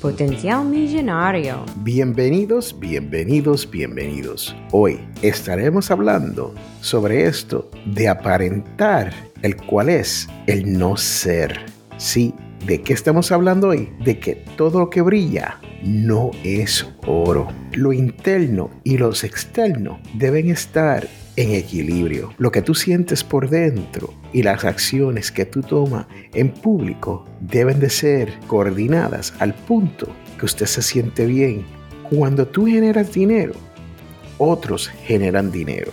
Potencial Millonario. Bienvenidos, bienvenidos, bienvenidos. Hoy estaremos hablando sobre esto de aparentar, el cual es el no ser. Sí, ¿de qué estamos hablando hoy? De que todo lo que brilla no es oro. Lo interno y los externos deben estar en equilibrio. Lo que tú sientes por dentro y las acciones que tú tomas en público deben de ser coordinadas al punto que usted se siente bien. Cuando tú generas dinero, otros generan dinero.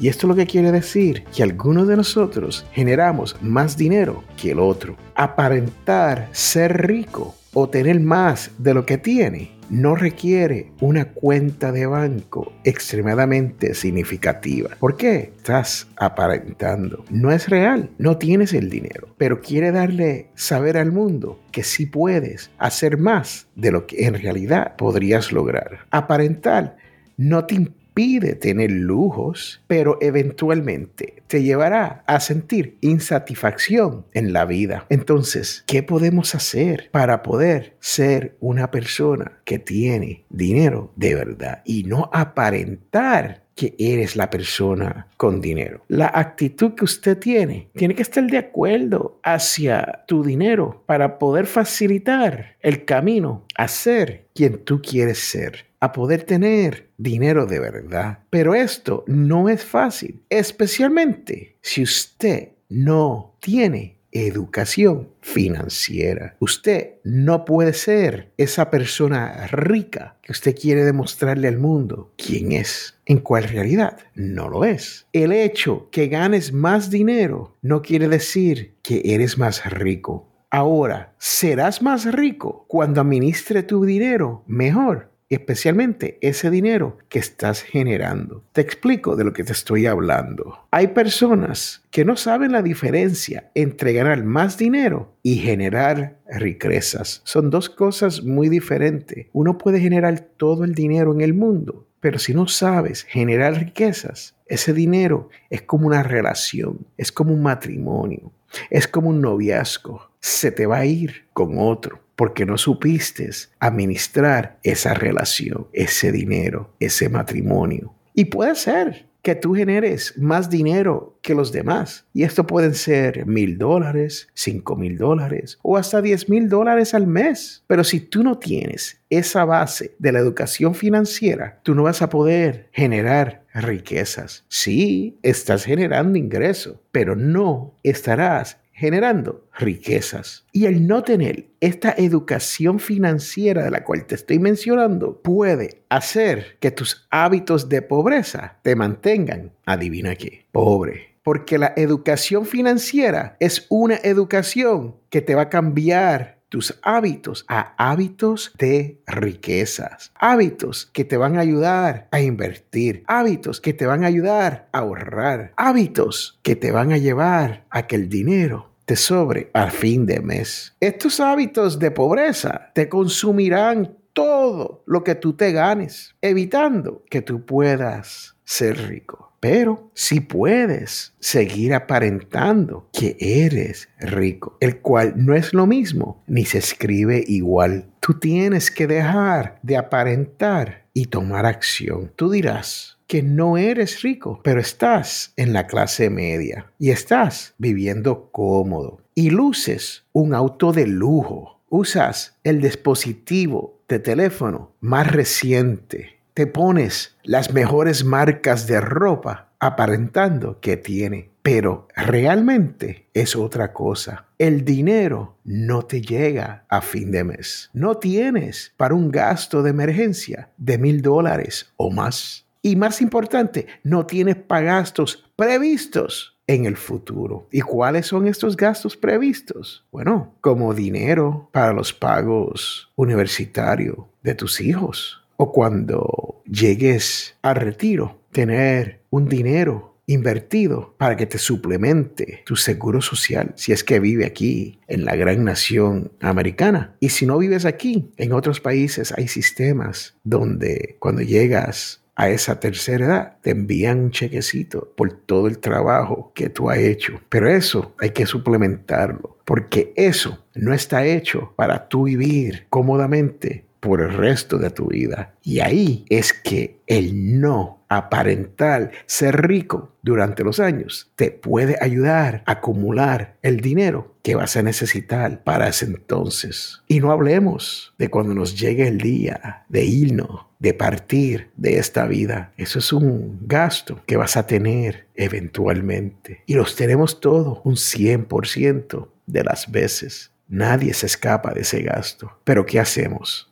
Y esto lo que quiere decir que algunos de nosotros generamos más dinero que el otro. Aparentar ser rico o tener más de lo que tiene no requiere una cuenta de banco extremadamente significativa. ¿Por qué? Estás aparentando. No es real, no tienes el dinero, pero quiere darle saber al mundo que sí puedes hacer más de lo que en realidad podrías lograr. Aparentar no te pide tener lujos, pero eventualmente te llevará a sentir insatisfacción en la vida. Entonces, ¿qué podemos hacer para poder ser una persona que tiene dinero de verdad y no aparentar que eres la persona con dinero. La actitud que usted tiene tiene que estar de acuerdo hacia tu dinero para poder facilitar el camino a ser quien tú quieres ser a poder tener dinero de verdad. Pero esto no es fácil, especialmente si usted no tiene educación financiera. Usted no puede ser esa persona rica que usted quiere demostrarle al mundo quién es, en cual realidad no lo es. El hecho que ganes más dinero no quiere decir que eres más rico. Ahora, serás más rico cuando administre tu dinero mejor especialmente ese dinero que estás generando. Te explico de lo que te estoy hablando. Hay personas que no saben la diferencia entre ganar más dinero y generar riquezas. Son dos cosas muy diferentes. Uno puede generar todo el dinero en el mundo, pero si no sabes generar riquezas, ese dinero es como una relación, es como un matrimonio, es como un noviazgo. Se te va a ir con otro porque no supiste administrar esa relación, ese dinero, ese matrimonio. Y puede ser que tú generes más dinero que los demás. Y esto pueden ser mil dólares, cinco mil dólares o hasta diez mil dólares al mes. Pero si tú no tienes esa base de la educación financiera, tú no vas a poder generar riquezas. Sí, estás generando ingreso, pero no estarás generando riquezas. Y el no tener esta educación financiera de la cual te estoy mencionando puede hacer que tus hábitos de pobreza te mantengan, adivina qué, pobre. Porque la educación financiera es una educación que te va a cambiar tus hábitos a hábitos de riquezas, hábitos que te van a ayudar a invertir, hábitos que te van a ayudar a ahorrar, hábitos que te van a llevar a que el dinero te sobre al fin de mes. Estos hábitos de pobreza te consumirán todo lo que tú te ganes, evitando que tú puedas ser rico. Pero si puedes seguir aparentando que eres rico, el cual no es lo mismo ni se escribe igual. Tú tienes que dejar de aparentar y tomar acción. Tú dirás, que no eres rico, pero estás en la clase media y estás viviendo cómodo y luces un auto de lujo. Usas el dispositivo de teléfono más reciente. Te pones las mejores marcas de ropa aparentando que tiene, pero realmente es otra cosa. El dinero no te llega a fin de mes. No tienes para un gasto de emergencia de mil dólares o más. Y más importante, no tienes pagastos previstos en el futuro. ¿Y cuáles son estos gastos previstos? Bueno, como dinero para los pagos universitarios de tus hijos o cuando llegues al retiro, tener un dinero invertido para que te suplemente tu seguro social si es que vive aquí en la gran nación americana. Y si no vives aquí, en otros países hay sistemas donde cuando llegas a esa tercera edad te envían un chequecito por todo el trabajo que tú has hecho. Pero eso hay que suplementarlo, porque eso no está hecho para tú vivir cómodamente por el resto de tu vida. Y ahí es que el no aparentar ser rico durante los años te puede ayudar a acumular el dinero que vas a necesitar para ese entonces. Y no hablemos de cuando nos llegue el día de irnos, de partir de esta vida. Eso es un gasto que vas a tener eventualmente. Y los tenemos todos un 100% de las veces. Nadie se escapa de ese gasto. Pero ¿qué hacemos?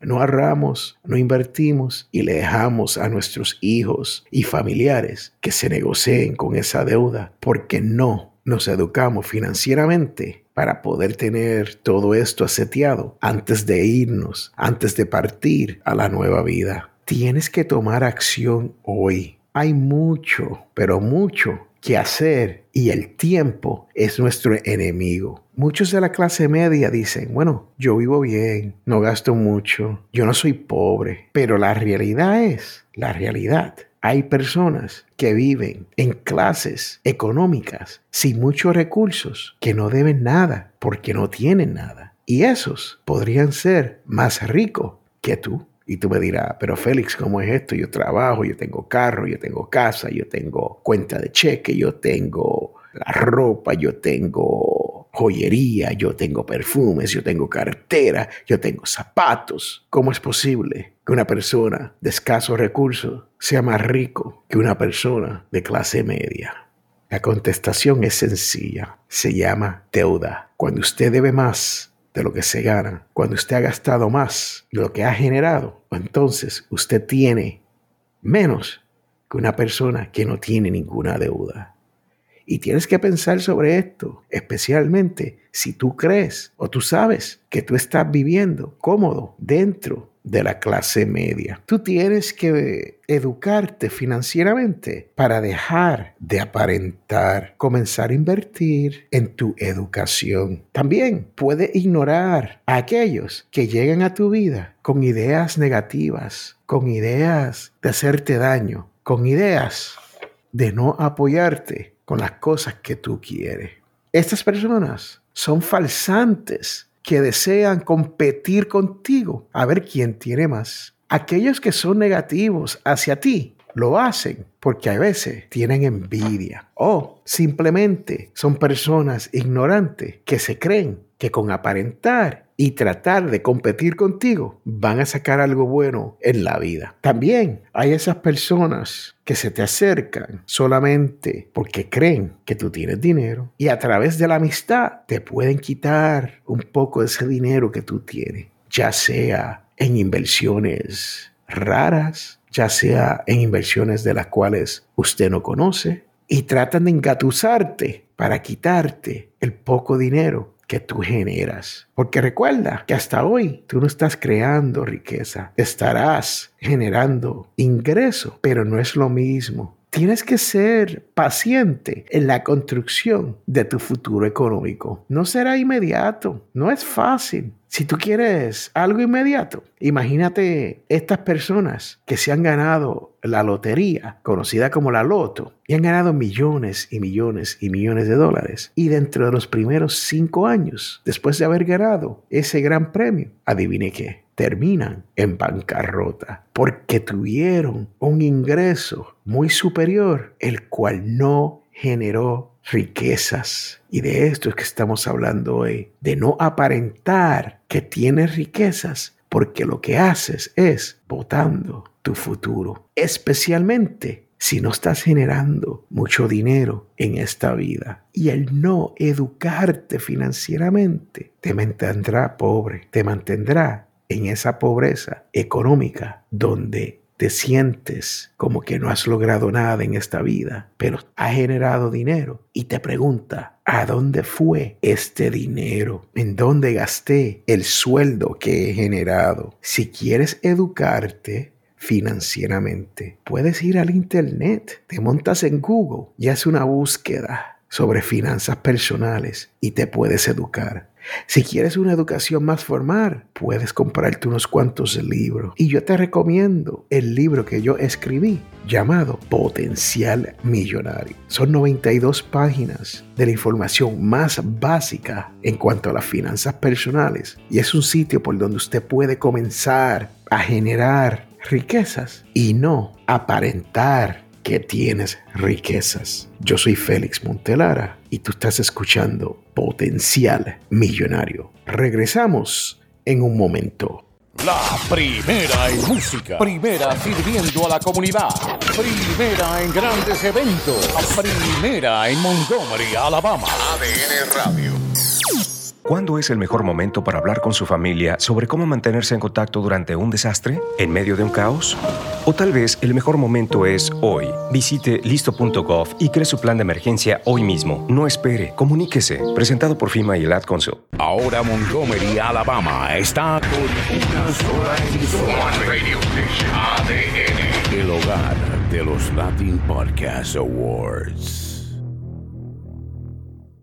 no ahorramos, no invertimos y le dejamos a nuestros hijos y familiares que se negocien con esa deuda porque no nos educamos financieramente para poder tener todo esto aseteado antes de irnos, antes de partir a la nueva vida. Tienes que tomar acción hoy. Hay mucho, pero mucho que hacer y el tiempo es nuestro enemigo. Muchos de la clase media dicen, bueno, yo vivo bien, no gasto mucho, yo no soy pobre, pero la realidad es, la realidad. Hay personas que viven en clases económicas sin muchos recursos, que no deben nada porque no tienen nada. Y esos podrían ser más ricos que tú. Y tú me dirás, pero Félix, ¿cómo es esto? Yo trabajo, yo tengo carro, yo tengo casa, yo tengo cuenta de cheque, yo tengo la ropa, yo tengo joyería, yo tengo perfumes, yo tengo cartera, yo tengo zapatos. ¿Cómo es posible que una persona de escasos recursos sea más rico que una persona de clase media? La contestación es sencilla. Se llama deuda. Cuando usted debe más de lo que se gana, cuando usted ha gastado más de lo que ha generado, entonces usted tiene menos que una persona que no tiene ninguna deuda. Y tienes que pensar sobre esto, especialmente si tú crees o tú sabes que tú estás viviendo cómodo dentro de la clase media. Tú tienes que educarte financieramente para dejar de aparentar, comenzar a invertir en tu educación. También puedes ignorar a aquellos que llegan a tu vida con ideas negativas, con ideas de hacerte daño, con ideas de no apoyarte con las cosas que tú quieres. Estas personas son falsantes que desean competir contigo a ver quién tiene más. Aquellos que son negativos hacia ti lo hacen porque a veces tienen envidia o simplemente son personas ignorantes que se creen que con aparentar y tratar de competir contigo van a sacar algo bueno en la vida. También hay esas personas que se te acercan solamente porque creen que tú tienes dinero y a través de la amistad te pueden quitar un poco de ese dinero que tú tienes, ya sea en inversiones raras, ya sea en inversiones de las cuales usted no conoce, y tratan de engatusarte para quitarte el poco dinero que tú generas. Porque recuerda que hasta hoy tú no estás creando riqueza, estarás generando ingreso, pero no es lo mismo. Tienes que ser paciente en la construcción de tu futuro económico. No será inmediato, no es fácil, si tú quieres algo inmediato, imagínate estas personas que se han ganado la lotería, conocida como la loto, y han ganado millones y millones y millones de dólares. Y dentro de los primeros cinco años, después de haber ganado ese gran premio, adivine qué, terminan en bancarrota porque tuvieron un ingreso muy superior, el cual no generó riquezas. Y de esto es que estamos hablando hoy, de no aparentar que tienes riquezas, porque lo que haces es votando tu futuro, especialmente si no estás generando mucho dinero en esta vida. Y el no educarte financieramente te mantendrá pobre, te mantendrá en esa pobreza económica donde te sientes como que no has logrado nada en esta vida, pero has generado dinero y te pregunta, ¿a dónde fue este dinero? ¿En dónde gasté el sueldo que he generado? Si quieres educarte financieramente. Puedes ir al internet, te montas en Google y haces una búsqueda sobre finanzas personales y te puedes educar. Si quieres una educación más formal, puedes comprarte unos cuantos libros. Y yo te recomiendo el libro que yo escribí llamado Potencial Millonario. Son 92 páginas de la información más básica en cuanto a las finanzas personales. Y es un sitio por donde usted puede comenzar a generar riquezas y no aparentar que tienes riquezas. Yo soy Félix Montelara y tú estás escuchando Potencial Millonario. Regresamos en un momento. La primera en música, primera sirviendo a la comunidad, primera en grandes eventos, primera en Montgomery, Alabama. ADN Radio. ¿Cuándo es el mejor momento para hablar con su familia sobre cómo mantenerse en contacto durante un desastre? ¿En medio de un caos? O tal vez el mejor momento es hoy. Visite listo.gov y cree su plan de emergencia hoy mismo. No espere, comuníquese. Presentado por FIMA y el Ad Council. Ahora Montgomery, Alabama está con una sola Radio Station ADN, el hogar de los Latin Podcast Awards.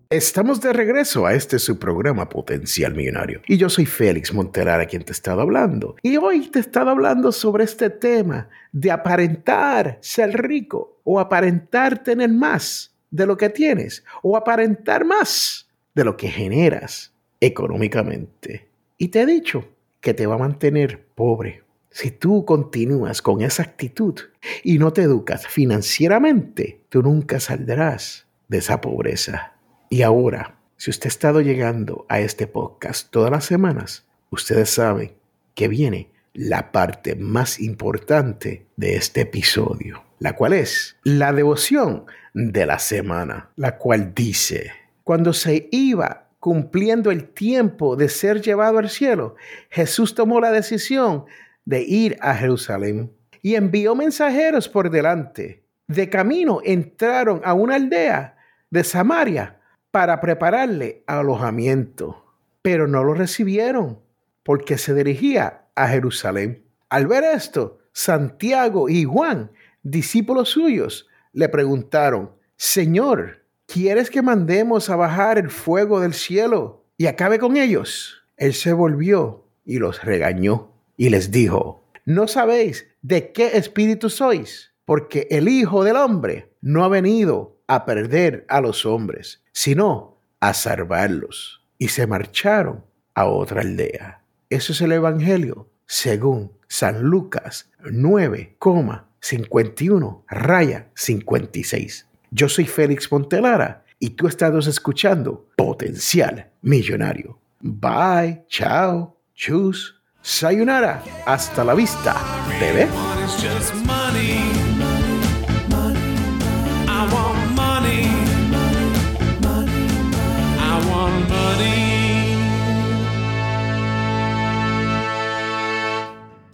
Estamos de regreso a este su programa Potencial Millonario. Y yo soy Félix Montelara quien te he estado hablando. Y hoy te he estado hablando sobre este tema de aparentar ser rico o aparentar tener más de lo que tienes o aparentar más de lo que generas económicamente. Y te he dicho que te va a mantener pobre. Si tú continúas con esa actitud y no te educas financieramente, tú nunca saldrás de esa pobreza. Y ahora, si usted ha estado llegando a este podcast todas las semanas, ustedes saben que viene la parte más importante de este episodio, la cual es la devoción de la semana, la cual dice, cuando se iba cumpliendo el tiempo de ser llevado al cielo, Jesús tomó la decisión de ir a Jerusalén y envió mensajeros por delante. De camino entraron a una aldea de Samaria para prepararle alojamiento, pero no lo recibieron porque se dirigía a Jerusalén. Al ver esto, Santiago y Juan, discípulos suyos, le preguntaron, Señor, ¿quieres que mandemos a bajar el fuego del cielo y acabe con ellos? Él se volvió y los regañó y les dijo, ¿no sabéis de qué espíritu sois? Porque el Hijo del Hombre no ha venido a perder a los hombres, sino a salvarlos. Y se marcharon a otra aldea. Eso es el Evangelio según San Lucas 9,51 raya 56. Yo soy Félix Montelara y tú estás escuchando Potencial Millonario. Bye, chao, chus, sayonara, hasta la vista, bebé.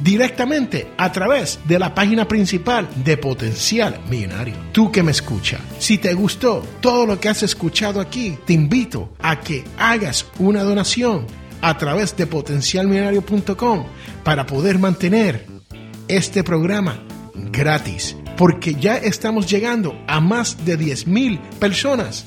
directamente a través de la página principal de Potencial Millonario. Tú que me escucha, si te gustó todo lo que has escuchado aquí, te invito a que hagas una donación a través de potencialmillonario.com para poder mantener este programa gratis, porque ya estamos llegando a más de 10.000 personas